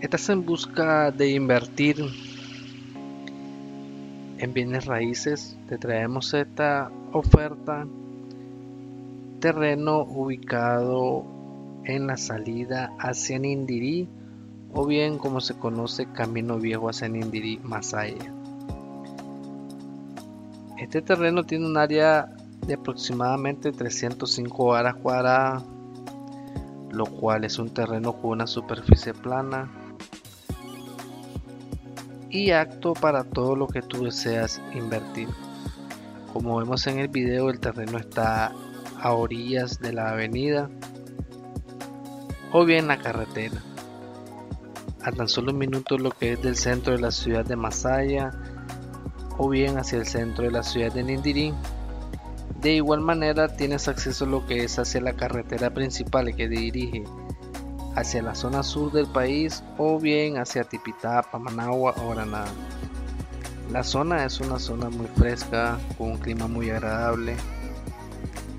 ¿Estás en busca de invertir en bienes raíces? Te traemos esta oferta. Terreno ubicado en la salida hacia Nindirí o bien como se conoce Camino Viejo hacia Nindirí Masaya. Este terreno tiene un área de aproximadamente 305 horas cuadradas, lo cual es un terreno con una superficie plana y apto para todo lo que tú deseas invertir. Como vemos en el video, el terreno está a orillas de la avenida o bien la carretera. A tan solo un minuto lo que es del centro de la ciudad de Masaya o bien hacia el centro de la ciudad de Nindirí. De igual manera tienes acceso a lo que es hacia la carretera principal que dirige hacia la zona sur del país o bien hacia Tipitapa, Managua o Granada. La zona es una zona muy fresca, con un clima muy agradable.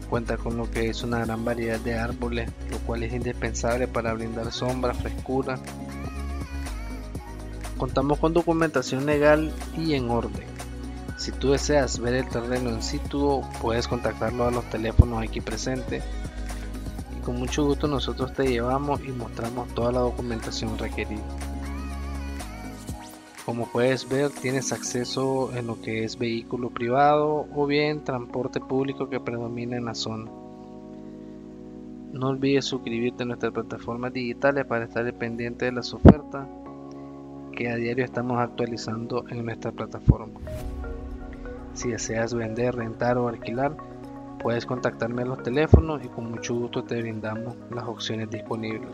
Cuenta con lo que es una gran variedad de árboles, lo cual es indispensable para brindar sombra, frescura. Contamos con documentación legal y en orden. Si tú deseas ver el terreno en situ, puedes contactarlo a los teléfonos aquí presentes con mucho gusto nosotros te llevamos y mostramos toda la documentación requerida. Como puedes ver, tienes acceso en lo que es vehículo privado o bien transporte público que predomina en la zona. No olvides suscribirte a nuestras plataformas digitales para estar pendiente de las ofertas que a diario estamos actualizando en nuestra plataforma. Si deseas vender, rentar o alquilar, Puedes contactarme a los teléfonos y con mucho gusto te brindamos las opciones disponibles.